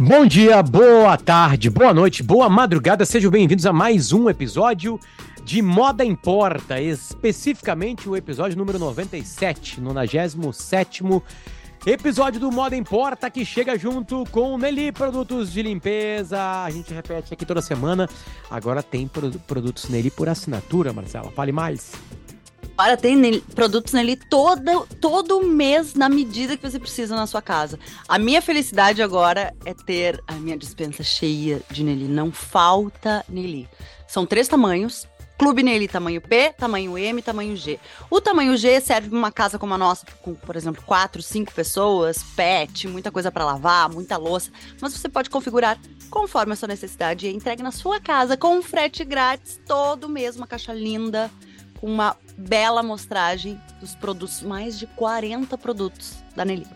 Bom dia, boa tarde, boa noite, boa madrugada, sejam bem-vindos a mais um episódio de Moda Importa, especificamente o episódio número 97, 97 episódio do Moda Importa que chega junto com Nelly Produtos de Limpeza. A gente repete aqui toda semana. Agora tem produtos Nelly por assinatura, Marcela. Fale mais. Agora tem Nelly, produtos Nelly todo, todo mês na medida que você precisa na sua casa. A minha felicidade agora é ter a minha dispensa cheia de Nelly. Não falta Nelly. São três tamanhos. Clube Nelly tamanho P, tamanho M, tamanho G. O tamanho G serve para uma casa como a nossa, com, por exemplo, quatro, cinco pessoas, pet, muita coisa para lavar, muita louça. Mas você pode configurar conforme a sua necessidade e entregue na sua casa com frete grátis todo mês, uma caixa linda com uma bela amostragem dos produtos, mais de 40 produtos da Nelly.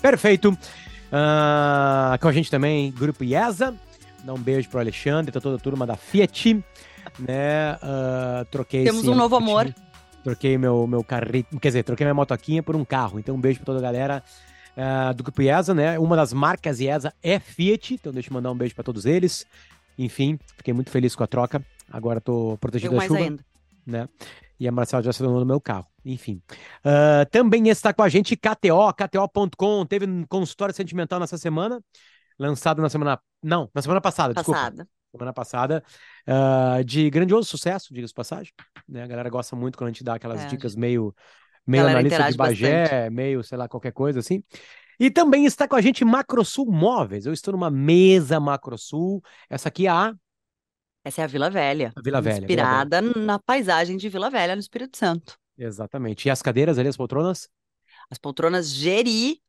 Perfeito. Uh, com a gente também, Grupo IESA. Dá um beijo pro Alexandre, tá toda a turma da Fiat. Né? Uh, troquei Temos um novo amor. Troquei meu, meu carrinho, quer dizer, troquei minha motoquinha por um carro. Então, um beijo pra toda a galera uh, do Grupo IESA, né? Uma das marcas IESA é Fiat, então deixa eu mandar um beijo para todos eles. Enfim, fiquei muito feliz com a troca. Agora tô protegido Eu da chuva. Ainda né? E a Marcela já se tornou no meu carro. Enfim. Uh, também está com a gente KTO, KTO.com. Teve um consultório sentimental nessa semana. Lançado na semana. Não, na semana passada, passada. desculpa. Semana passada. Uh, de grandioso sucesso, diga-se passagem. Né? A galera gosta muito quando a gente dá aquelas é. dicas meio, meio analista de Bagé, bastante. meio, sei lá, qualquer coisa assim. E também está com a gente Macrosul Móveis. Eu estou numa mesa Macrosul. Essa aqui é a essa é a Vila Velha. A Vila Velha. Inspirada Vila Velha. na paisagem de Vila Velha, no Espírito Santo. Exatamente. E as cadeiras ali, as poltronas? As poltronas Geri,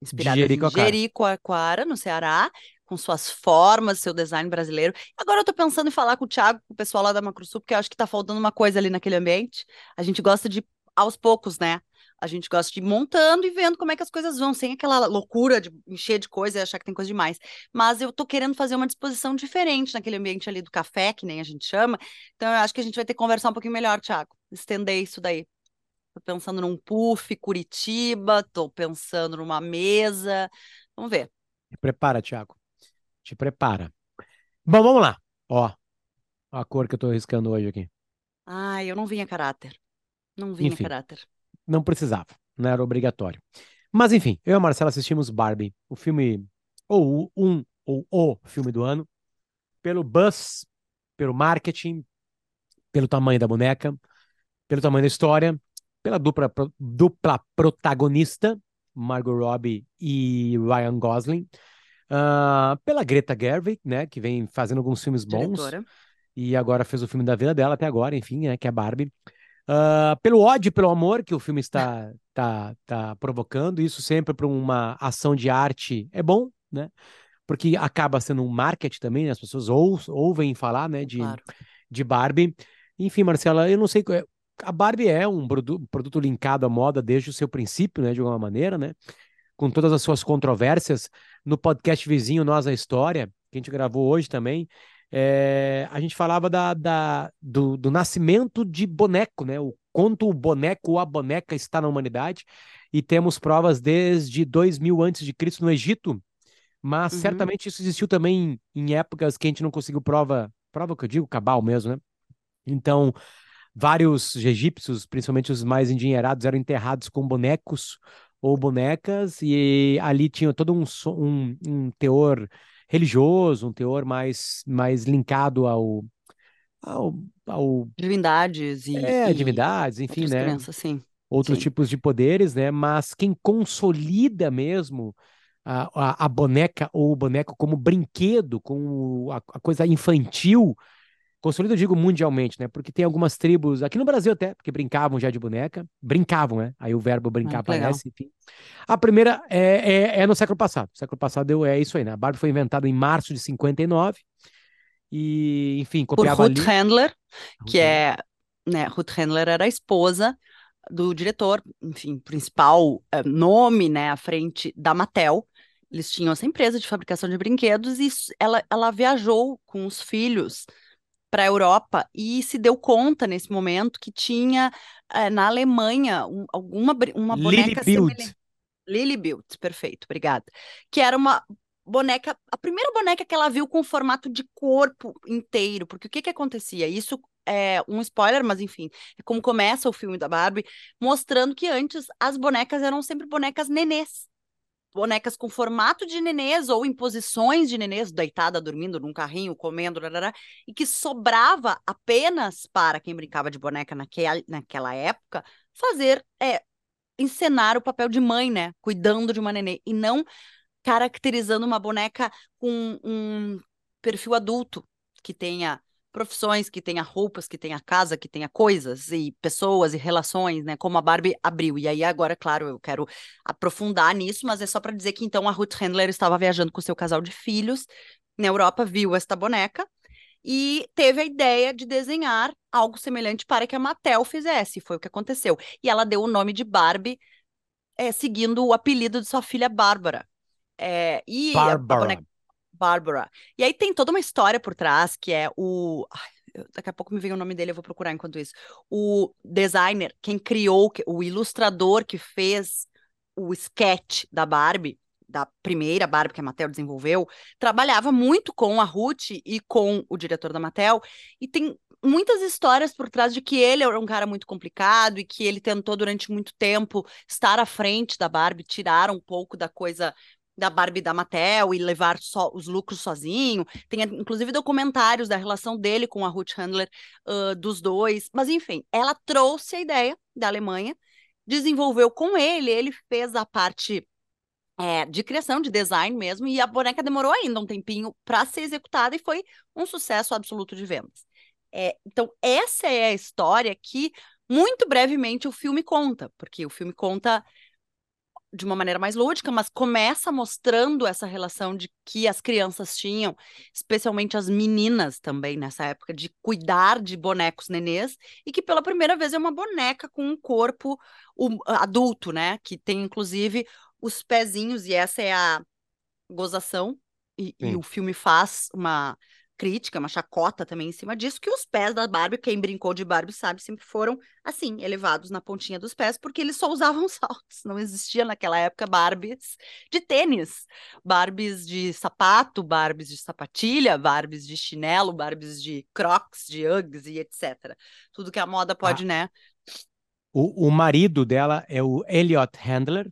inspiradas Jericoacoara. em Jericoacoara, no Ceará, com suas formas, seu design brasileiro. Agora eu tô pensando em falar com o Thiago, com o pessoal lá da Macrosul, porque eu acho que tá faltando uma coisa ali naquele ambiente. A gente gosta de, aos poucos, né? A gente gosta de ir montando e vendo como é que as coisas vão, sem aquela loucura de encher de coisa e achar que tem coisa demais. Mas eu tô querendo fazer uma disposição diferente naquele ambiente ali do café, que nem a gente chama. Então eu acho que a gente vai ter que conversar um pouquinho melhor, Thiago. Estender isso daí. Tô pensando num puff Curitiba, tô pensando numa mesa. Vamos ver. Te prepara, Thiago. Te prepara. Bom, vamos lá. Ó, a cor que eu tô riscando hoje aqui. Ah, eu não vinha caráter. Não vinha Enfim. caráter não precisava, não era obrigatório. Mas enfim, eu e a Marcela assistimos Barbie, o filme, ou um, ou o filme do ano, pelo buzz, pelo marketing, pelo tamanho da boneca, pelo tamanho da história, pela dupla, dupla protagonista, Margot Robbie e Ryan Gosling, uh, pela Greta Gerwig, né, que vem fazendo alguns filmes bons, Diretora. e agora fez o filme da vida dela até agora, enfim, né, que é Barbie. Uh, pelo ódio, pelo amor que o filme está tá, tá provocando, isso sempre para uma ação de arte é bom, né? Porque acaba sendo um marketing também, né? as pessoas ou, ouvem falar, né, de, claro. de Barbie. Enfim, Marcela, eu não sei. É, a Barbie é um produto, produto linkado à moda desde o seu princípio, né, de alguma maneira, né? Com todas as suas controvérsias. No podcast vizinho Nós a História, que a gente gravou hoje também, é, a gente falava da, da do, do, nascimento de boneco, né? O quanto o boneco ou a boneca está na humanidade, e temos provas desde 2000 antes de Cristo no Egito, mas uhum. certamente isso existiu também em épocas que a gente não conseguiu prova, prova que eu digo, cabal mesmo, né? Então, vários egípcios, principalmente os mais endinheirados, eram enterrados com bonecos ou bonecas, e ali tinha todo um, um, um teor religioso, um teor mais, mais linkado ao, ao, ao... divindades e é, e divindades, enfim, né? Crenças, sim. Outros sim. tipos de poderes, né? Mas quem consolida mesmo a, a, a boneca ou o boneco como brinquedo, com a, a coisa infantil, Consolida, eu digo mundialmente, né? Porque tem algumas tribos, aqui no Brasil até, que brincavam já de boneca. Brincavam, né? Aí o verbo brincar ah, aparece, enfim. A primeira é, é, é, no século passado. O século passado é isso aí, né? A Barbie foi inventada em março de 59. E, enfim, copiava Por Ruth ali... Handler, que é... Né, Ruth Handler era a esposa do diretor, enfim, principal é, nome, né, à frente da Mattel. Eles tinham essa empresa de fabricação de brinquedos e ela, ela viajou com os filhos para a Europa e se deu conta nesse momento que tinha é, na Alemanha um, alguma uma boneca Lily Bild, perfeito, obrigada. Que era uma boneca, a primeira boneca que ela viu com formato de corpo inteiro, porque o que que acontecia? Isso é um spoiler, mas enfim, é como começa o filme da Barbie, mostrando que antes as bonecas eram sempre bonecas nenês. Bonecas com formato de nenês ou em posições de nenês, deitada, dormindo num carrinho, comendo, e que sobrava apenas para quem brincava de boneca naquela, época fazer, é, encenar o papel de mãe, né? Cuidando de uma nenê, e não caracterizando uma boneca com um perfil adulto, que tenha profissões, que tenha roupas, que tenha casa, que tenha coisas e pessoas e relações, né? Como a Barbie abriu. E aí agora, claro, eu quero aprofundar nisso, mas é só para dizer que então a Ruth Handler estava viajando com seu casal de filhos na Europa, viu esta boneca e teve a ideia de desenhar algo semelhante para que a Mattel fizesse. Foi o que aconteceu. E ela deu o nome de Barbie, é, seguindo o apelido de sua filha Bárbara. É, e Bárbara. A, boneca... Bárbara. E aí tem toda uma história por trás, que é o. Daqui a pouco me vem o nome dele, eu vou procurar enquanto isso. O designer, quem criou, o ilustrador que fez o sketch da Barbie, da primeira Barbie que a Mattel desenvolveu, trabalhava muito com a Ruth e com o diretor da Mattel, e tem muitas histórias por trás de que ele era um cara muito complicado e que ele tentou durante muito tempo estar à frente da Barbie, tirar um pouco da coisa da Barbie da Mattel e levar só os lucros sozinho. Tem inclusive documentários da relação dele com a Ruth Handler, uh, dos dois. Mas enfim, ela trouxe a ideia da Alemanha, desenvolveu com ele, ele fez a parte é, de criação, de design mesmo, e a boneca demorou ainda um tempinho para ser executada e foi um sucesso absoluto de vendas. É, então, essa é a história que, muito brevemente, o filme conta, porque o filme conta de uma maneira mais lúdica, mas começa mostrando essa relação de que as crianças tinham, especialmente as meninas também nessa época, de cuidar de bonecos nenês, e que pela primeira vez é uma boneca com um corpo adulto, né? Que tem inclusive os pezinhos, e essa é a gozação, e, e o filme faz uma crítica, uma chacota também em cima disso, que os pés da Barbie, quem brincou de Barbie sabe, sempre foram assim, elevados na pontinha dos pés, porque eles só usavam saltos. Não existia naquela época Barbies de tênis, Barbies de sapato, Barbies de sapatilha, Barbies de chinelo, Barbies de crocs, de Uggs e etc. Tudo que a moda pode, ah. né? O, o marido dela é o Elliot Handler,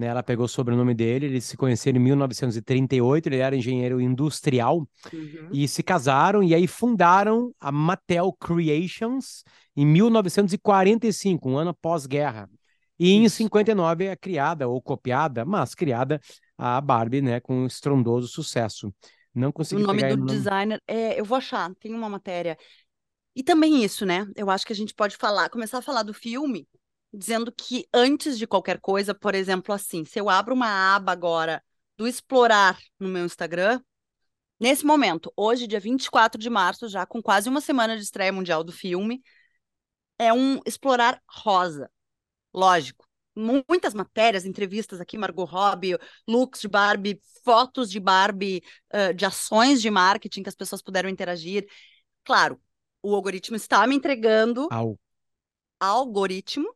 né? Ela pegou o sobrenome dele, eles se conheceram em 1938, ele era engenheiro industrial uhum. e se casaram e aí fundaram a Mattel Creations em 1945, um ano pós-guerra. E em Isso. 59 é criada ou copiada, mas criada a Barbie, né, com um estrondoso sucesso. Não consegui O nome do nome... designer, é, eu vou achar, tem uma matéria. E também isso, né? Eu acho que a gente pode falar, começar a falar do filme dizendo que antes de qualquer coisa, por exemplo, assim, se eu abro uma aba agora do explorar no meu Instagram, nesse momento, hoje, dia 24 de março, já com quase uma semana de estreia mundial do filme, é um explorar rosa. Lógico. Muitas matérias, entrevistas aqui, Margot Robbie, looks de Barbie, fotos de Barbie, uh, de ações de marketing que as pessoas puderam interagir. Claro, o algoritmo está me entregando. Au. Algoritmo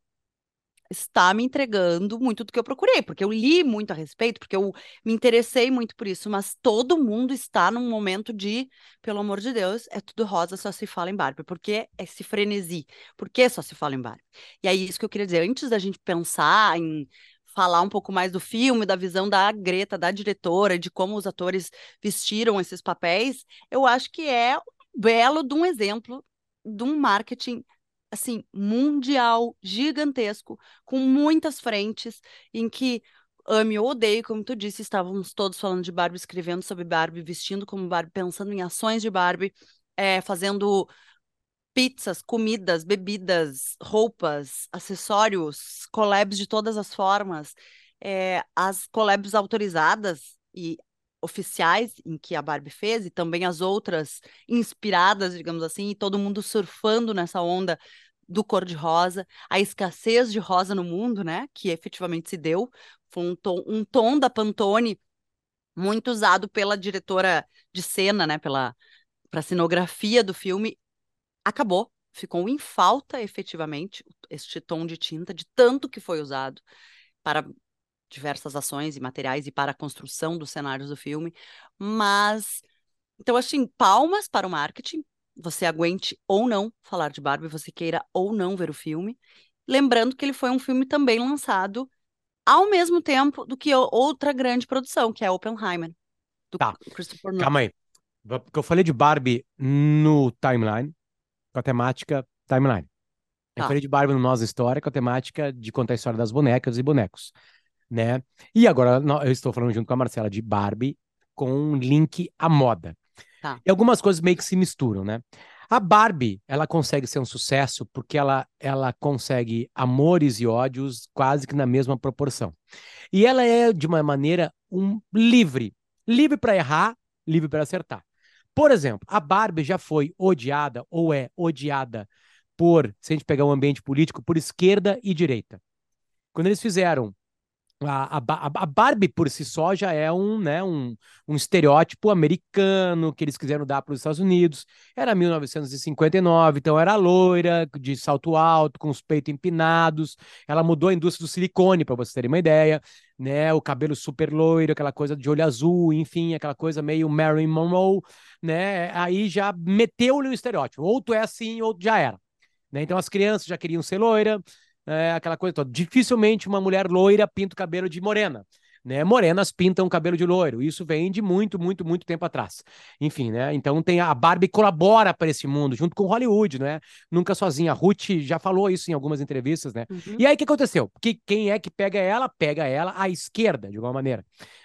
está me entregando muito do que eu procurei, porque eu li muito a respeito, porque eu me interessei muito por isso, mas todo mundo está num momento de, pelo amor de Deus, é tudo rosa, só se fala em Barbie. Por que esse frenesi? Por que só se fala em Barbie? E aí, isso que eu queria dizer, antes da gente pensar em falar um pouco mais do filme, da visão da Greta, da diretora, de como os atores vestiram esses papéis, eu acho que é belo de um exemplo de um marketing assim, mundial, gigantesco, com muitas frentes, em que ame ou odeio, como tu disse, estávamos todos falando de Barbie, escrevendo sobre Barbie, vestindo como Barbie, pensando em ações de Barbie, é, fazendo pizzas, comidas, bebidas, roupas, acessórios, collabs de todas as formas, é, as collabs autorizadas e oficiais em que a Barbie fez e também as outras inspiradas, digamos assim, e todo mundo surfando nessa onda do cor-de-rosa, a escassez de rosa no mundo, né, que efetivamente se deu, foi um tom, um tom da Pantone muito usado pela diretora de cena, né, pela para cenografia do filme, acabou, ficou em falta efetivamente este tom de tinta de tanto que foi usado para diversas ações e materiais e para a construção dos cenários do filme, mas então assim, palmas para o marketing, você aguente ou não falar de Barbie, você queira ou não ver o filme, lembrando que ele foi um filme também lançado ao mesmo tempo do que outra grande produção, que é Oppenheimer, do Tá. Christopher Nolan. Calma aí. Porque eu falei de Barbie no timeline, com a temática timeline. Eu Tá. falei de Barbie no Nossa História, com a temática de contar a história das bonecas e bonecos, né? E agora eu estou falando junto com a Marcela de Barbie com um link à moda. Tá. E algumas coisas meio que se misturam, né? A Barbie, ela consegue ser um sucesso porque ela, ela consegue amores e ódios quase que na mesma proporção. E ela é, de uma maneira, um livre. Livre para errar, livre para acertar. Por exemplo, a Barbie já foi odiada ou é odiada por, se a gente pegar um ambiente político, por esquerda e direita. Quando eles fizeram a, a, a Barbie por si só já é um, né, um, um estereótipo americano que eles quiseram dar para os Estados Unidos. Era 1959, então era loira, de salto alto, com os peitos empinados. Ela mudou a indústria do silicone, para vocês terem uma ideia, né? O cabelo super loiro, aquela coisa de olho azul, enfim, aquela coisa meio Marilyn Monroe, né? Aí já meteu-lhe o estereótipo. Ou tu é assim, ou já era. Né? Então as crianças já queriam ser loira, é, aquela coisa toda. Dificilmente uma mulher loira pinta o cabelo de morena. Né? Morenas pintam o cabelo de loiro. Isso vem de muito, muito, muito tempo atrás. Enfim, né? Então tem a Barbie colabora para esse mundo, junto com Hollywood, né? Nunca sozinha. A Ruth já falou isso em algumas entrevistas, né? Uhum. E aí o que aconteceu? Que quem é que pega ela? Pega ela à esquerda, de alguma maneira.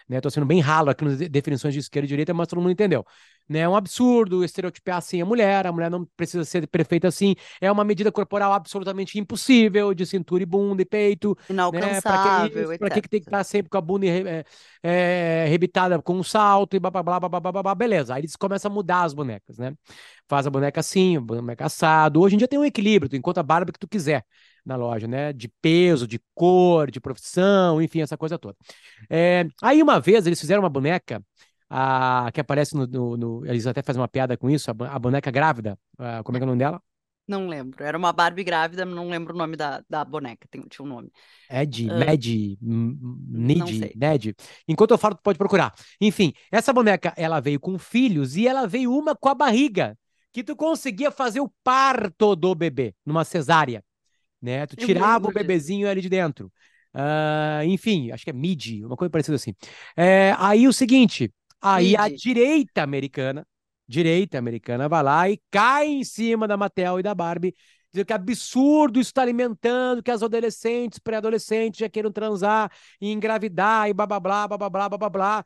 Né? Tô sendo bem ralo aqui nas de- definições de esquerda e direita, mas todo mundo entendeu. Né? É um absurdo estereotipar assim a mulher, a mulher não precisa ser perfeita assim. É uma medida corporal absolutamente impossível, de cintura e bunda e peito. Né? Inalcançável, isso? Pra que, que tem que estar sempre com a bunda é, é, rebitada com um salto e blá blá blá blá blá blá beleza. Aí eles começam a mudar as bonecas, né? Faz a boneca assim, a boneca assado. Hoje em dia tem um equilíbrio, tu encontra a Barbie que tu quiser na loja, né? De peso, de cor, de profissão, enfim, essa coisa toda. É, aí uma vez eles fizeram uma boneca a, que aparece no, no- no- Eles até fazem uma piada com isso, a, a boneca grávida. como é que é o nome dela? Não lembro. Era uma Barbie grávida, não lembro o nome da, da boneca. Tem, tinha um nome. Ed, M- não Nid. Ned. Enquanto eu falo, tu pode procurar. Enfim, essa boneca, ela veio com filhos e ela veio uma com a barriga, que tu conseguia fazer o parto do bebê, numa cesárea, né? Tu tirava o bebezinho ali de dentro. Ah, enfim, acho que é mid, uma coisa parecida assim. É, aí o seguinte, Aí a direita americana, direita americana, vai lá e cai em cima da Mattel e da Barbie, dizendo que é absurdo isso está alimentando, que as adolescentes, pré-adolescentes já queiram transar e engravidar e blá blá blá blá blá blá blá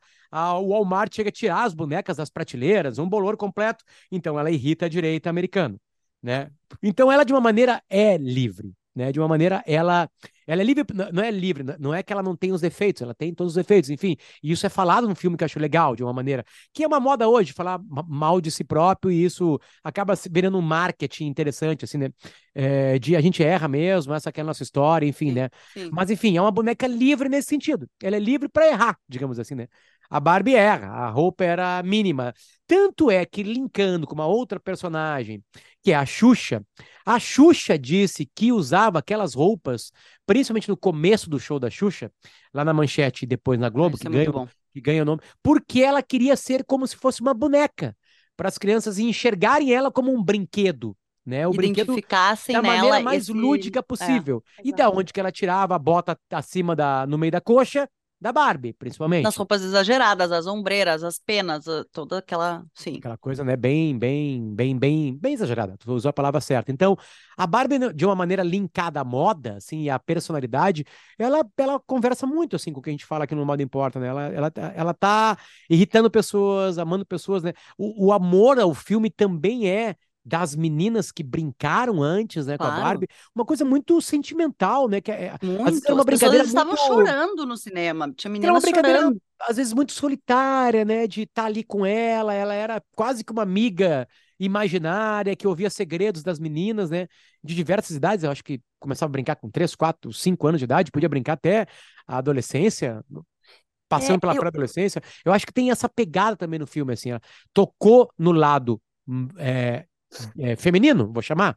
o Walmart chega a tirar as bonecas das prateleiras, um bolor completo. Então ela irrita a direita americana, né? Então ela de uma maneira é livre né? De uma maneira ela ela é livre, não é livre, não é que ela não tem os defeitos, ela tem todos os defeitos, enfim. E isso é falado num filme que eu acho legal, de uma maneira que é uma moda hoje, falar ma- mal de si próprio, e isso acaba se virando um marketing interessante, assim, né? É, de a gente erra mesmo, essa é a nossa história, enfim, Sim, né? sim. Mas enfim, é uma boneca livre nesse sentido. Ela é livre para errar, digamos assim, né? A Barbie erra, a roupa era mínima. Tanto é que linkando com uma outra personagem, que é a Xuxa, a Xuxa disse que usava aquelas roupas, principalmente no começo do show da Xuxa, lá na Manchete e depois na Ah, Globo, que é ganha, que ganha o nome, porque ela queria ser como se fosse uma boneca, para as crianças enxergarem ela como um brinquedo, né? O brinquedo Identificassem da maneira mais esse... lúdica É, possível. E da onde que ela tirava a bota acima da, no meio da coxa? Da Barbie, Nas principalmente. roupas exageradas, as ombreiras, as penas, a- toda aquela... Sim. Aquela coisa, né, bem, bem, bem, bem, bem exagerada. Tu usou a palavra certa. Então, a Barbie, de uma maneira linkada à moda, assim, e à personalidade, ela, ela conversa muito, assim, com o que a gente fala aqui no Moda Importa, né? Ela, ela, tá- ela tá irritando pessoas, amando pessoas, né? O, o amor ao filme também é das meninas que brincaram antes, né, com a Claro. Barbie, uma coisa muito sentimental, né? Que é, vezes Muito. era uma As pessoas brincadeira estavam muito chorando no cinema. Tinha era uma meninas brincadeira, chorando. às vezes, muito solitária, né? De estar ali com ela. Ela era quase que uma amiga imaginária que ouvia segredos das meninas, né? De diversas idades. Eu acho que começava a brincar com 3, 4, 5 anos de idade, podia brincar até a adolescência, passando É, pela eu, pré-adolescência. Eu acho que tem essa pegada também no filme, assim. Ela tocou no lado hum, é, é, feminino, vou chamar,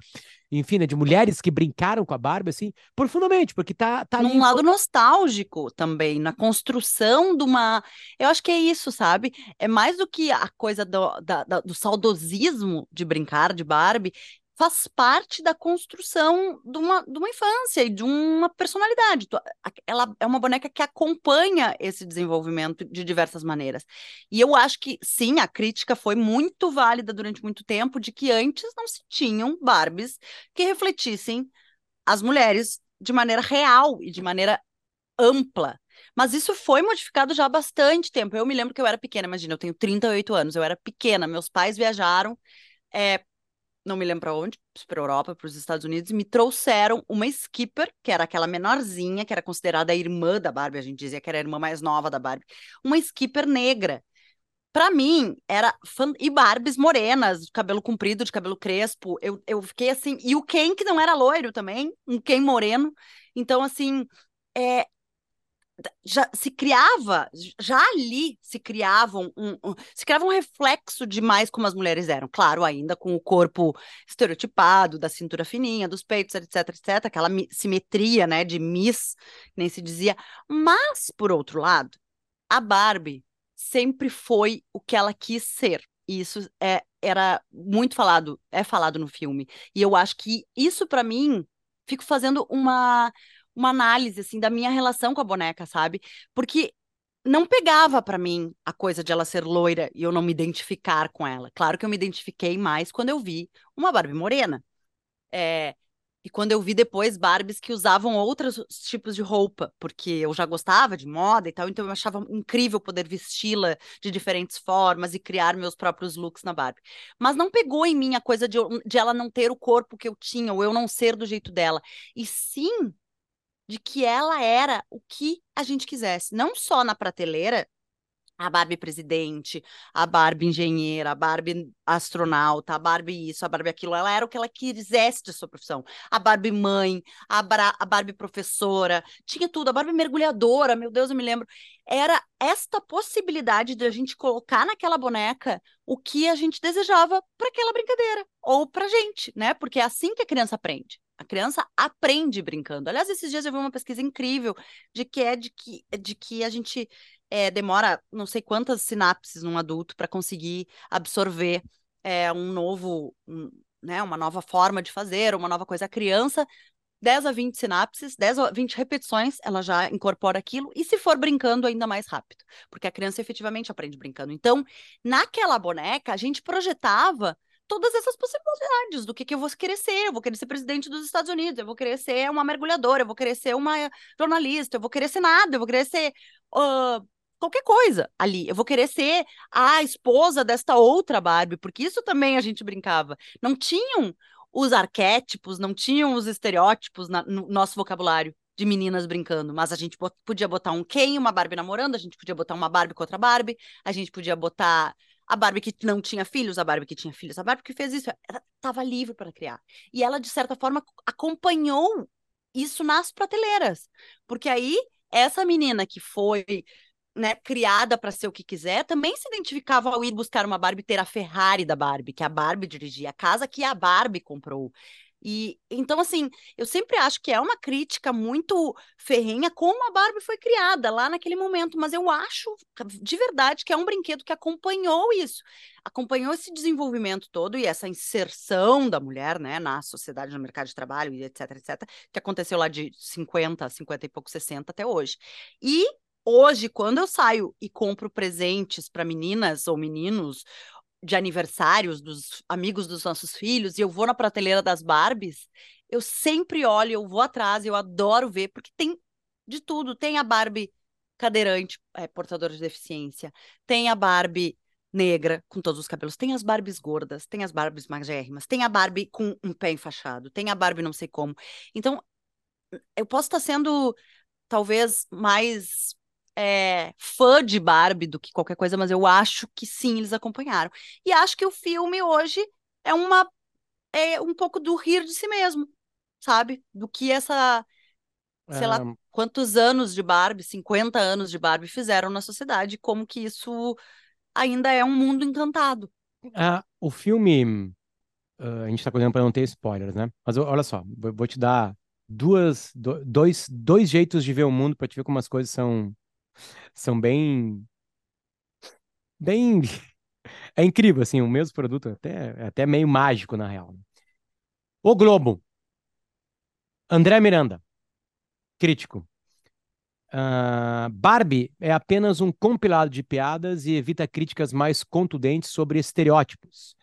enfim, né, de mulheres que brincaram com a Barbie, assim, profundamente, porque tá, tá Num lado nostálgico também, na construção de uma. Eu acho que é isso, sabe? É mais do que a coisa do, da, da, do saudosismo de brincar de Barbie, faz parte da construção de uma, de uma infância e de uma personalidade. Ela é uma boneca que acompanha esse desenvolvimento de diversas maneiras. E eu acho que, sim, a crítica foi muito válida durante muito tempo de que antes não se tinham Barbies que refletissem as mulheres de maneira real e de maneira ampla. Mas isso foi modificado já há bastante tempo. Eu me lembro que eu era pequena, imagina, eu tenho 38 anos, eu era pequena, meus pais viajaram é, não me lembro para onde, para a Europa, para os Estados Unidos, me trouxeram uma Skipper, que era aquela menorzinha, que era considerada a irmã da Barbie, a gente dizia que era a irmã mais nova da Barbie, uma Skipper negra. Para mim, era. E Barbies morenas, de cabelo comprido, de cabelo crespo. Eu, eu fiquei assim. E o Ken, que não era loiro também, um Ken moreno. Então, assim, é, já se criava, já ali se criavam um, um, se criava um reflexo de mais como as mulheres eram, claro, ainda com o corpo estereotipado, da cintura fininha, dos peitos, etc, etc, aquela simetria, né, de Miss, nem se dizia, mas por outro lado, a Barbie sempre foi o que ela quis ser. E isso é, era muito falado, é falado no filme. E eu acho que isso para mim fico fazendo uma uma análise assim da minha relação com a boneca, sabe? Porque não pegava para mim a coisa de ela ser loira e eu não me identificar com ela. Claro que eu me identifiquei mais quando eu vi uma Barbie morena. É, e quando eu vi depois Barbies que usavam outros tipos de roupa, porque eu já gostava de moda e tal, então eu achava incrível poder vesti-la de diferentes formas e criar meus próprios looks na Barbie. Mas não pegou em mim a coisa de, de ela não ter o corpo que eu tinha, ou eu não ser do jeito dela. E sim de que ela era o que a gente quisesse, não só na prateleira, a Barbie presidente, a Barbie engenheira, a Barbie astronauta, a Barbie isso, a Barbie aquilo. Ela era o que ela quisesse de sua profissão. A Barbie mãe, a, Bra a Barbie professora, tinha tudo. A Barbie mergulhadora, meu Deus, eu me lembro. Era esta possibilidade de a gente colocar naquela boneca o que a gente desejava para aquela brincadeira, ou para gente, né? Porque é assim que a criança aprende. A criança aprende brincando. Aliás, esses dias eu vi uma pesquisa incrível de que é de que, de que a gente é, demora não sei quantas sinapses num adulto para conseguir absorver é, um novo, um, né, uma nova forma de fazer, uma nova coisa. A criança, 10 a 20 sinapses, 10 a 20 repetições, ela já incorpora aquilo, e se for brincando, ainda mais rápido, porque a criança efetivamente aprende brincando. Então, naquela boneca, a gente projetava todas essas possibilidades do que, que eu vou querer ser. Eu vou querer ser presidente dos Estados Unidos, eu vou querer ser uma mergulhadora, eu vou querer ser uma jornalista, eu vou querer ser nada, eu vou querer ser uh, qualquer coisa ali. Eu vou querer ser a esposa desta outra Barbie, porque isso também a gente brincava. Não tinham os arquétipos, não tinham os estereótipos na, no nosso vocabulário de meninas brincando, mas a gente podia botar um Ken uma Barbie namorando, a gente podia botar uma Barbie com outra Barbie, a gente podia botar a Barbie que não tinha filhos, a Barbie que tinha filhos, a Barbie que fez isso, ela estava livre para criar. E ela, de certa forma, acompanhou isso nas prateleiras. Porque aí, essa menina que foi né, criada para ser o que quiser, também se identificava ao ir buscar uma Barbie ter a Ferrari da Barbie, que a Barbie dirigia, a casa que a Barbie comprou. E então, assim, eu sempre acho que é uma crítica muito ferrenha como a Barbie foi criada lá naquele momento, mas eu acho de verdade que é um brinquedo que acompanhou isso, acompanhou esse desenvolvimento todo e essa inserção da mulher, né, na sociedade, no mercado de trabalho e etc, etc, que aconteceu lá de 50, 50 e pouco, 60 até hoje. E hoje, quando eu saio e compro presentes para meninas ou meninos, de aniversários dos amigos dos nossos filhos e eu vou na prateleira das Barbies, eu sempre olho, eu vou atrás, eu adoro ver, porque tem de tudo. Tem a Barbie cadeirante, é, portadora de deficiência, tem a Barbie negra, com todos os cabelos, tem as Barbies gordas, tem as Barbies magérrimas, tem a Barbie com um pé enfaixado, tem a Barbie não sei como. Então, eu posso estar sendo talvez mais é, fã de Barbie do que qualquer coisa, mas eu acho que sim, eles acompanharam. E acho que o filme hoje é uma é um pouco do rir de si mesmo, sabe? Do que essa, sei lá, quantos anos de Barbie, 50 anos de Barbie fizeram na sociedade, como que isso ainda é um mundo encantado. Ah, o filme uh, a gente tá cuidando para não ter spoilers, né? Mas olha só, vou te dar duas, dois, dois jeitos de ver o mundo para te ver como as coisas são, são bem, bem, é incrível assim, o mesmo produto até é até meio mágico na real. O Globo, André Miranda, crítico. Uh, Barbie é apenas um compilado de piadas e evita críticas mais contundentes sobre estereótipos.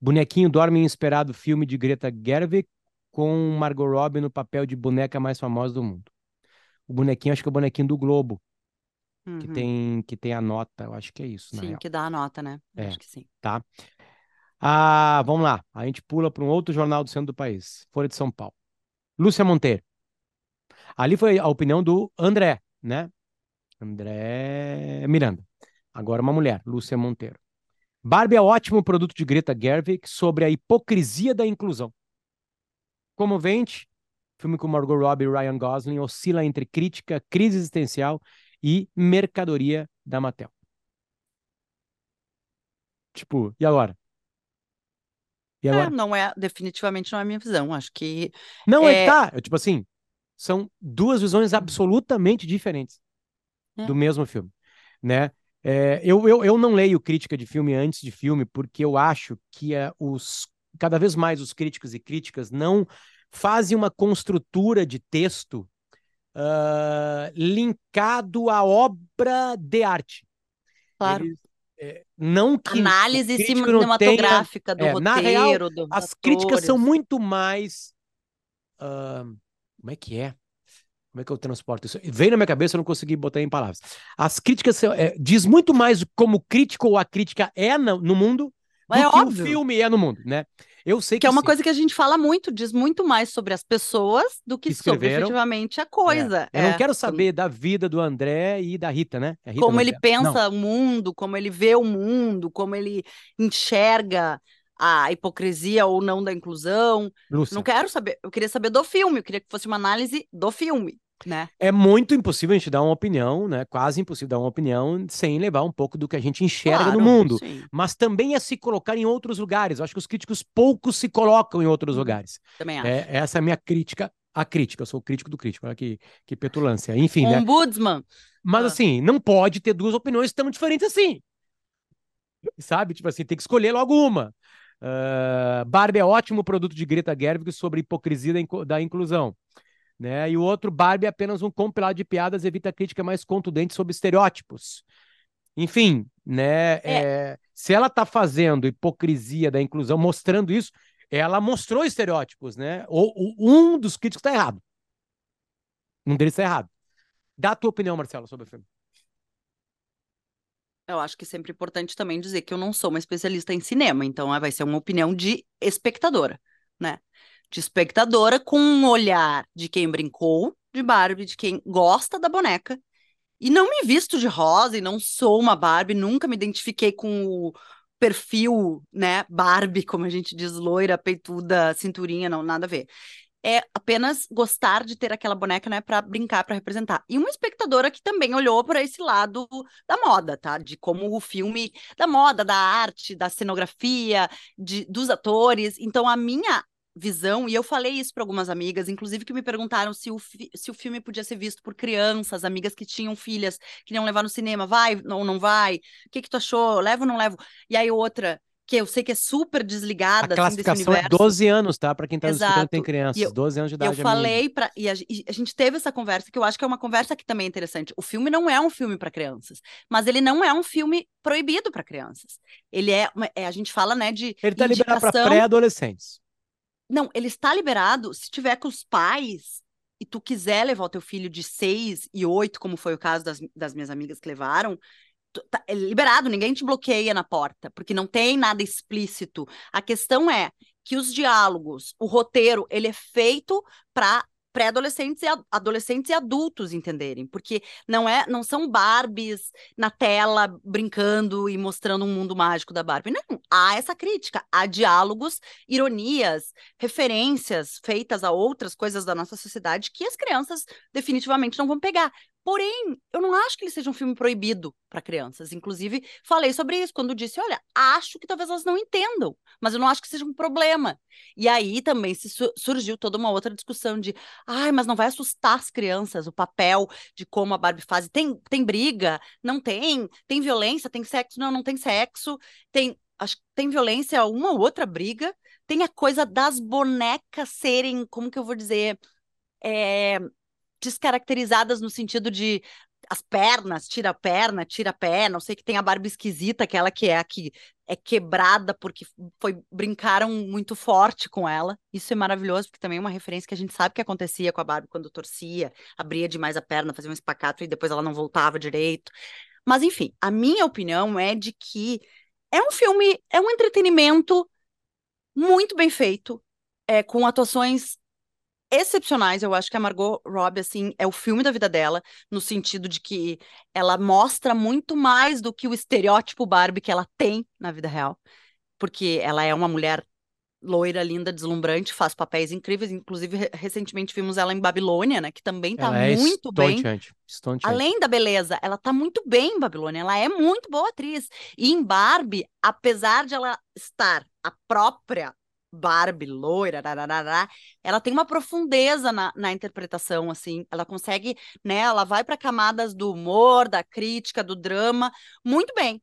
Bonequinho dorme em esperado filme de Greta Gerwig com Margot Robbie no papel de boneca mais famosa do mundo. O bonequinho, acho que é o bonequinho do Globo, uhum. que, tem, que tem a nota, eu acho que é isso. Sim, que dá a nota, né? É, acho que sim. Tá. Ah, vamos lá. A gente pula para um outro jornal do centro do país, Folha de São Paulo. Lúcia Monteiro. Ali foi a opinião do André, né? André Miranda. Agora uma mulher, Lúcia Monteiro. Barbie é ótimo produto de Greta Gerwig sobre a hipocrisia da inclusão. Comovente, filme com Margot Robbie e Ryan Gosling oscila entre crítica, crise existencial e mercadoria da Mattel. Tipo, e agora? E agora? É, não é, definitivamente não é a minha visão. Acho que. Não, é, é tá. Eu, tipo assim, são duas visões absolutamente diferentes é. do mesmo filme, né? É, eu, eu, eu não leio crítica de filme antes de filme, porque eu acho que é, os, cada vez mais os críticos e críticas não fazem uma construtura de texto uh, linkado à obra de arte. Claro. Eles, é, não que análise cinematográfica tenha, do é, roteiro, real, do as atores. críticas são muito mais uh, como é que é? Como é que eu transporto isso? Veio na minha cabeça, eu não consegui botar em palavras. As críticas é, diz muito mais como crítico ou a crítica é no, no mundo do é que óbvio. o filme é no mundo, né? Eu sei que, que é uma sim. coisa que a gente fala muito, diz muito mais sobre as pessoas do que sobre efetivamente a coisa. É. Eu é. não quero saber da vida do André e da Rita, né? É Rita como ele pensa não. o mundo, como ele vê o mundo, como ele enxerga a hipocrisia ou não da inclusão. Lúcia. Não quero saber, eu queria saber do filme, eu queria que fosse uma análise do filme. Né? É muito impossível a gente dar uma opinião, né? Quase impossível dar uma opinião sem levar um pouco do que a gente enxerga claro, no mundo. Sim. Mas também é se colocar em outros lugares. Eu acho que os críticos poucos se colocam em outros uhum. lugares. Também é, acho. É, essa é a minha crítica à crítica. Eu sou o crítico do crítico. Olha que, que petulância. Enfim, né? Ombudsman. Mas ah. assim, não pode ter duas opiniões tão diferentes assim. Sabe? Tipo assim, tem que escolher logo uma. Uh, Barbie é ótimo produto de Greta Gerwig sobre hipocrisia da inclusão. Né? E o outro, Barbie é apenas um compilado de piadas, evita crítica mais contundente sobre estereótipos. Enfim, né? É. É, se ela está fazendo hipocrisia da inclusão, mostrando isso, ela mostrou estereótipos, né? Ou, ou um dos críticos está errado. Um deles está errado. Dá a tua opinião, Marcelo, sobre o filme. Eu acho que é sempre importante também dizer que eu não sou uma especialista em cinema, então vai ser uma opinião de espectadora, né? De espectadora com um olhar de quem brincou de Barbie, de quem gosta da boneca. E não me visto de rosa e não sou uma Barbie, nunca me identifiquei com o perfil, né, Barbie, como a gente diz, loira, peituda, cinturinha, não, nada a ver é apenas gostar de ter aquela boneca, né, para brincar, para representar. E uma espectadora que também olhou para esse lado da moda, tá? De como o filme, da moda, da arte, da cenografia, de, dos atores. Então, a minha visão, e eu falei isso para algumas amigas, inclusive que me perguntaram se o, se o filme podia ser visto por crianças, amigas que tinham filhas, queriam levar no cinema, vai ou não vai? O que que tu achou? Levo ou não levo? E aí outra, que eu sei que é super desligada. A classificação assim, é 12 anos, tá? Para quem tá escutando tem crianças, eu, 12 anos de idade. Eu falei para e, e a, gente teve essa conversa que eu acho que é uma conversa que também é interessante. O filme não é um filme para crianças, mas ele não é um filme proibido para crianças. Ele é, é, a gente fala, né, de Ele tá indicação... liberado para pré-adolescentes. Não, ele está liberado se tiver com os pais e tu quiser levar o teu filho de 6 e 8, como foi o caso das, das minhas amigas que levaram, tá é liberado, ninguém te bloqueia na porta, porque não tem nada explícito. A questão é que os diálogos, o roteiro, ele é feito para pré-adolescentes e adolescentes e adultos entenderem, porque não é, não são Barbies na tela brincando e mostrando um mundo mágico da Barbie. Não, há essa crítica, há diálogos, ironias, referências feitas a outras coisas da nossa sociedade que as crianças definitivamente não vão pegar. Porém, eu não acho que ele seja um filme proibido para crianças. Inclusive, falei sobre isso quando disse: olha, acho que talvez elas não entendam, mas eu não acho que seja um problema. E aí também su surgiu toda uma outra discussão de: ai, mas não vai assustar as crianças o papel de como a Barbie faz. Tem, tem briga? Não tem? Tem violência? Tem sexo? Não, não tem sexo. Tem, acho tem violência, uma ou outra briga. Tem a coisa das bonecas serem, como que eu vou dizer? É, descaracterizadas no sentido de as pernas, tira a perna, tira a pé, não sei que tem a barba esquisita, aquela que é a que é quebrada porque foi brincaram muito forte com ela. Isso é maravilhoso, porque também é uma referência que a gente sabe que acontecia com a Barbie quando torcia, abria demais a perna, fazia um espacato e depois ela não voltava direito. Mas enfim, a minha opinião é de que é um filme, é um entretenimento muito bem feito, é, com atuações excepcionais. Eu acho que a Margot Robbie, assim, é o filme da vida dela, no sentido de que ela mostra muito mais do que o estereótipo Barbie que ela tem na vida real. Porque ela é uma mulher loira, linda, deslumbrante, faz papéis incríveis. Inclusive, recentemente vimos ela em Babilônia, né? Que também tá ela é muito bem. Estonteante. Além da beleza, ela tá muito bem em Babilônia. Ela é muito boa atriz. E em Barbie, apesar de ela estar a própria Barbie, loira, rararara, ela tem uma profundeza na, na interpretação, assim, ela consegue, né, ela vai para camadas do humor, da crítica, do drama, muito bem.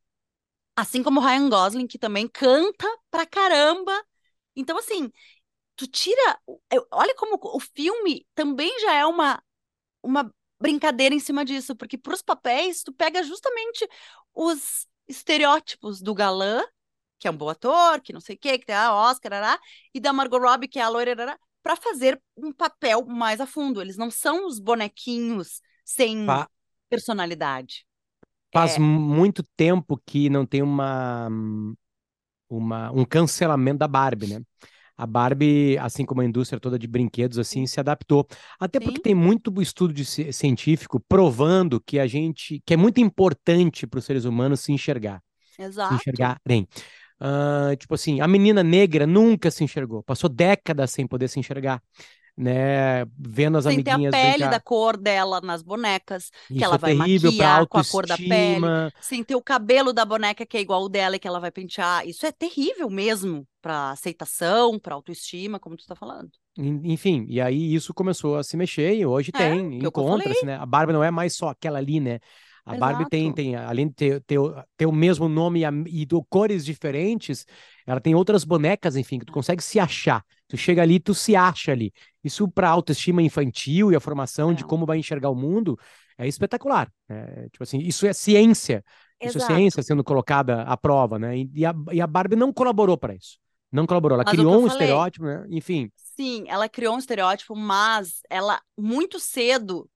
Assim como Ryan Gosling, que também canta pra caramba. Então, assim, tu tira, olha como o filme também já é uma, uma brincadeira em cima disso, porque para os papéis, tu pega justamente os estereótipos do galã que é um bom ator, que não sei o quê, que tem a Oscar, ará, e da Margot Robbie, que é a loira, para fazer um papel mais a fundo. Eles não são os bonequinhos sem personalidade. Faz é... muito tempo que não tem uma, uma, um cancelamento da Barbie, né? A Barbie, assim como a indústria toda de brinquedos, assim, se adaptou. Até Sim. porque tem muito estudo de, científico provando que a gente, que é muito importante para os seres humanos se enxergar. Exato. Se enxergarem. Uh, tipo assim, a menina negra nunca se enxergou, passou décadas sem poder se enxergar, né? Vendo as sem amiguinhas. Sem ter a pele da cor dela nas bonecas, Isso que ela é vai maquiar com a cor da pele, sem ter o cabelo da boneca que é igual o dela e que ela vai pentear. Isso é terrível mesmo para aceitação, para autoestima, como tu tá falando. Enfim, e aí isso começou a se mexer e hoje é, tem, encontra-se, né? A Barbie não é mais só aquela ali, né? A Exato. Barbie tem, tem, além de ter, ter, ter o mesmo nome e, e cores diferentes, ela tem outras bonecas, enfim, que tu consegue se achar. Tu chega ali, tu se acha ali. Isso para autoestima infantil e a formação é. de como vai enxergar o mundo é espetacular. É, tipo assim, isso é ciência. Exato. Isso é ciência sendo colocada à prova, né? E, e, a, e a Barbie não colaborou para isso. Não colaborou. Ela mas criou um falei, estereótipo, né? Enfim. Sim, ela criou um estereótipo, mas ela muito cedo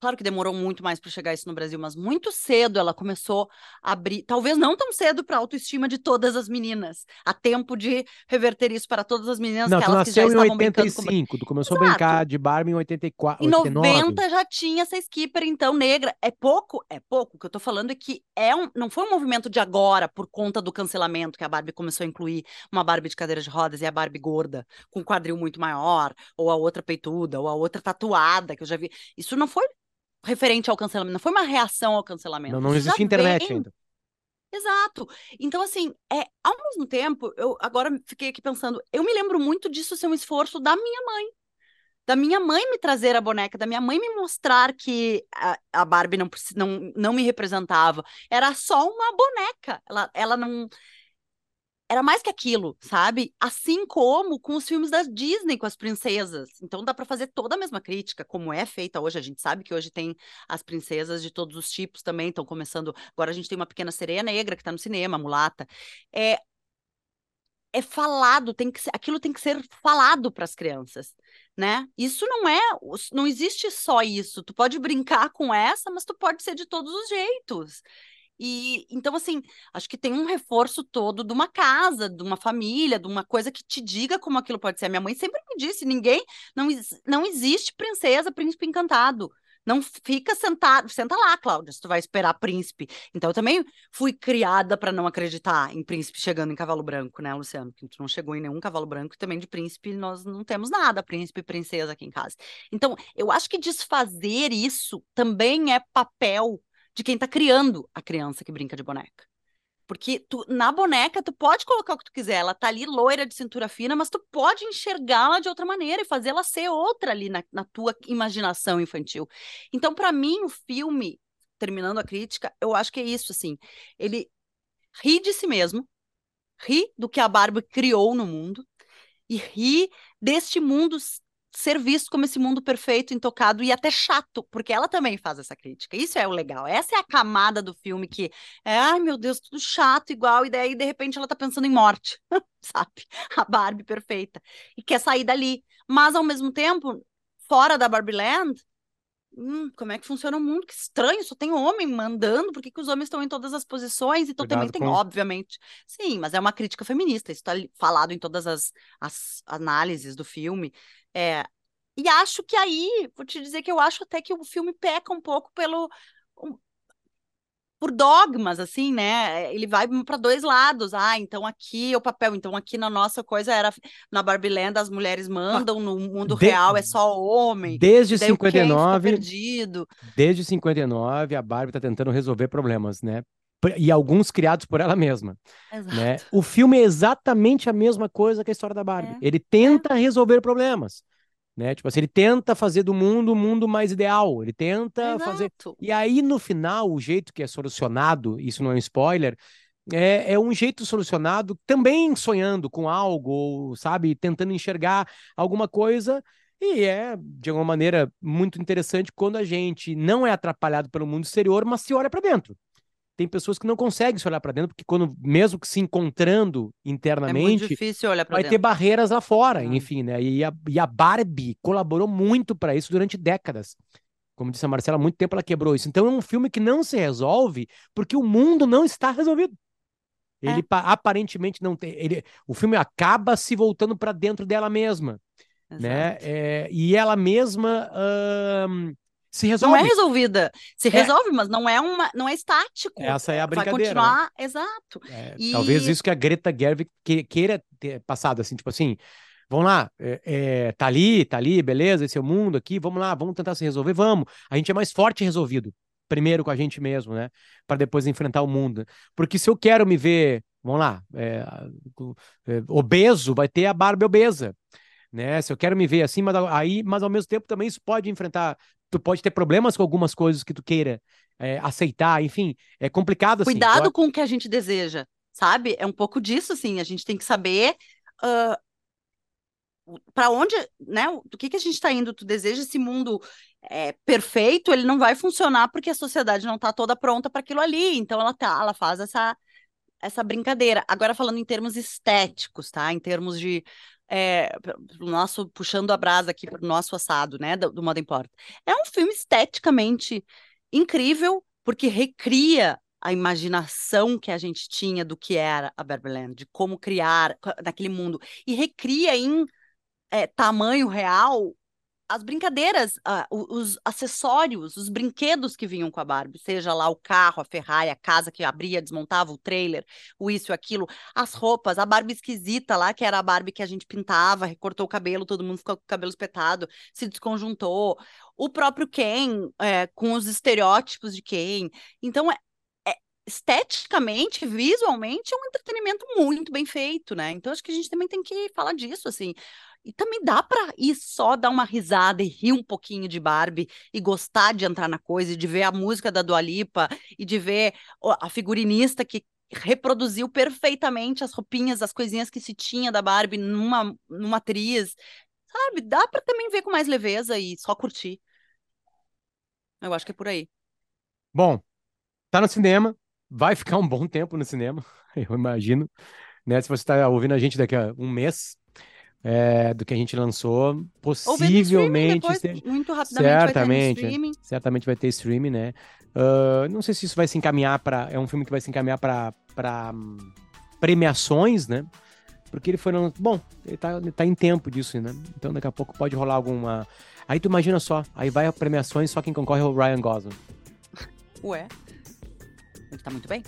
Claro que demorou muito mais para chegar isso no Brasil, mas muito cedo ela começou a abrir, talvez não tão cedo para a autoestima de todas as meninas, a tempo de reverter isso para todas as meninas não, que elas que já estavam 85, brincando com... tu começou Exato. a brincar de Barbie em 84, em 89. 90 já tinha essa skipper então negra. É pouco, é pouco. O que eu tô falando é que é um, não foi um movimento de agora por conta do cancelamento que a Barbie começou a incluir uma Barbie de cadeira de rodas e a Barbie gorda com quadril muito maior, ou a outra peituda, ou a outra tatuada que eu já vi. Isso não foi referente ao cancelamento, não foi uma reação ao cancelamento. Não, não existe internet vem... ainda. Exato. Então, assim, é, ao mesmo tempo, eu agora fiquei aqui pensando, eu me lembro muito disso ser um esforço da minha mãe. Da minha mãe me trazer a boneca, da minha mãe me mostrar que a, a Barbie não, não, não me representava. Era só uma boneca. Ela, ela não era mais que aquilo, sabe? Assim como com os filmes da Disney com as princesas. Então dá para fazer toda a mesma crítica, como é feita hoje. A gente sabe que hoje tem as princesas de todos os tipos também, estão começando. Agora a gente tem uma pequena sereia negra que está no cinema, mulata. É é falado, tem que ser, aquilo tem que ser falado para as crianças, né? Isso não é, não existe só isso. Tu pode brincar com essa, mas tu pode ser de todos os jeitos. E então, assim, acho que tem um reforço todo de uma casa, de uma família, de uma coisa que te diga como aquilo pode ser. Minha mãe sempre me disse: ninguém, não, não existe princesa, príncipe encantado. Não fica sentado, senta lá, Cláudia, se tu vai esperar príncipe. Então eu também fui criada para não acreditar em príncipe chegando em cavalo branco, né, Luciano? Que tu não chegou em nenhum cavalo branco e também de príncipe nós não temos nada, príncipe e princesa aqui em casa. Então, eu acho que desfazer isso também é papel de quem está criando a criança que brinca de boneca. Porque tu, na boneca, tu pode colocar o que tu quiser. Ela tá ali loira de cintura fina, mas tu pode enxergá-la de outra maneira e fazer ela ser outra ali na, na tua imaginação infantil. Então, para mim, o filme, terminando a crítica, eu acho que é isso, assim. Ele ri de si mesmo, ri do que a Barbie criou no mundo e ri deste mundo ser visto como esse mundo perfeito, intocado e até chato, porque ela também faz essa crítica. Isso é o legal. Essa é a camada do filme que é, ai meu Deus, tudo chato, igual, e daí de repente ela tá pensando em morte, sabe? A Barbie perfeita. E quer sair dali. Mas ao mesmo tempo, fora da Barbie Land, hum, como é que funciona o mundo? Que estranho, só tem homem mandando, por que, que os homens estão em todas as posições? Então Cuidado também tem, com... obviamente. Sim, mas é uma crítica feminista, isso está falado em todas as, as análises do filme. É, e acho que aí, vou te dizer que eu acho até que o filme peca um pouco pelo. Um, por dogmas, assim, né? Ele vai para dois lados. Ah, então aqui é o papel, então aqui na nossa coisa era na Barbie Land as mulheres mandam, no mundo de, real é só homem. Desde 59, perdido. Desde 59 a Barbie está tentando resolver problemas, né? E alguns criados por ela mesma. Né? O filme é exatamente a mesma coisa que a história da Barbie. É. Ele tenta é. resolver problemas. Né? Tipo assim, ele tenta fazer do mundo um mundo mais ideal. Ele tenta Exato. fazer. E aí, no final, o jeito que é solucionado, isso não é um spoiler, é, é, um jeito solucionado também sonhando com algo, ou, sabe, tentando enxergar alguma coisa. E é, de alguma maneira, muito interessante quando a gente não é atrapalhado pelo mundo exterior, mas se olha para dentro tem pessoas que não conseguem se olhar para dentro, porque quando, mesmo que se encontrando internamente, é difícil olhar vai dentro. ter barreiras lá fora, hum. enfim, né? E a, e a Barbie colaborou muito para isso durante décadas. Como disse a Marcela, há muito tempo ela quebrou isso. Então é um filme que não se resolve porque o mundo não está resolvido. Ele é. aparentemente não tem. Ele, o filme acaba se voltando para dentro dela mesma. Né? É, e ela mesma se resolve. Não é resolvida. Se é. resolve, mas não é uma, não é estático. Essa é a brincadeira. Vai continuar, né? exato. É, e... Talvez isso que a Greta Gerwig queira ter passado assim, tipo assim, vamos lá, é, é, tá ali, tá ali, beleza, esse é o mundo aqui, vamos lá, vamos tentar se resolver, vamos. A gente é mais forte e resolvido, primeiro com a gente mesmo, né, para depois enfrentar o mundo. Porque se eu quero me ver, vamos lá, é, é, obeso, vai ter a Barbie obesa né? Se eu quero me ver assim, mas aí, mas ao mesmo tempo também isso pode enfrentar tu pode ter problemas com algumas coisas que tu queira é, aceitar, enfim, é complicado assim. Cuidado com o que a gente deseja, sabe? É um pouco disso, assim, a gente tem que saber uh, para onde, né? Do que, que a gente está indo? Tu deseja esse mundo é, perfeito? Ele não vai funcionar porque a sociedade não está toda pronta para aquilo ali. Então ela tá, ela faz essa essa brincadeira. Agora falando em termos estéticos, tá? Em termos de é, nosso puxando a brasa aqui para o nosso assado, né, do, do Importa. É um filme esteticamente incrível porque recria a imaginação que a gente tinha do que era a Berbeland, de como criar naquele mundo e recria em é, tamanho real as brincadeiras, os acessórios, os brinquedos que vinham com a Barbie, seja lá o carro, a Ferrari, a casa que abria, desmontava, o trailer, o isso aquilo, as roupas, a Barbie esquisita lá, que era a Barbie que a gente pintava, recortou o cabelo, todo mundo ficou com o cabelo espetado, se desconjuntou, o próprio Ken, é, com os estereótipos de Ken. Então, é, é, esteticamente, visualmente, é um entretenimento muito bem feito, né? Então, acho que a gente também tem que falar disso, assim. E também dá para ir só dar uma risada e rir um pouquinho de Barbie e gostar de entrar na coisa, e de ver a música da Dua Lipa e de ver a figurinista que reproduziu perfeitamente as roupinhas, as coisinhas que se tinha da Barbie numa, numa atriz. Sabe? Dá para também ver com mais leveza e só curtir. Eu acho que é por aí. Bom, tá no cinema, vai ficar um bom tempo no cinema, eu imagino. Né? Se você está ouvindo a gente daqui a um mês, é, do que a gente lançou, possivelmente depois, esteja... muito rapidamente certamente, vai certamente vai ter streaming, né? Uh, não sei se isso vai se encaminhar para é um filme que vai se encaminhar para para hum, premiações, né? Porque ele foi. No... Bom, ele tá, ele tá em tempo disso, né? Então daqui a pouco pode rolar alguma. Aí tu imagina só, aí vai a premiações, só quem concorre é o Ryan Gosling. Ué. Ele tá muito bem.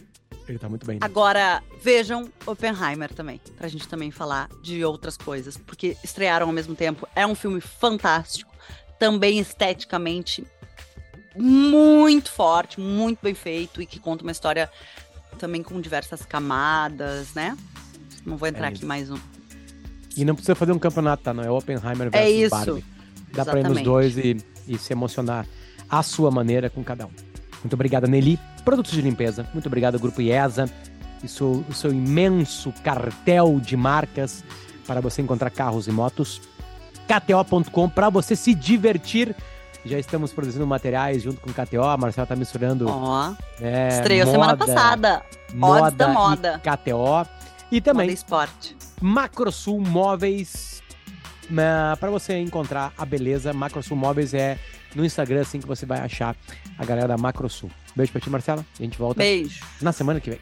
Ele tá muito bem. Né? Agora, vejam Oppenheimer também, pra gente também falar de outras coisas, porque estrearam ao mesmo tempo. É um filme fantástico, também esteticamente muito forte, muito bem feito e que conta uma história também com diversas camadas, né? Não vou entrar é aqui mais um. E não precisa fazer um campeonato, tá? Não é Oppenheimer versus é isso. Barbie. Dá Exatamente. pra ir nos dois e, e se emocionar à sua maneira com cada um. Muito obrigado, Nelly. Produtos de limpeza. Muito obrigado, Grupo IESA. E seu, o seu imenso cartel de marcas para você encontrar carros e motos. KTO.com para você se divertir. Já estamos produzindo materiais junto com o KTO. A Marcela está misturando. Ó. Oh, é, estreou moda, semana passada. Moda da moda. E KTO. E também. Moda esporte. Macrosul Móveis. Para você encontrar a beleza, Macrosul Móveis é no Instagram, assim que você vai achar a galera da Macrosul. Beijo pra ti, Marcela. A gente volta Beijo. na semana que vem.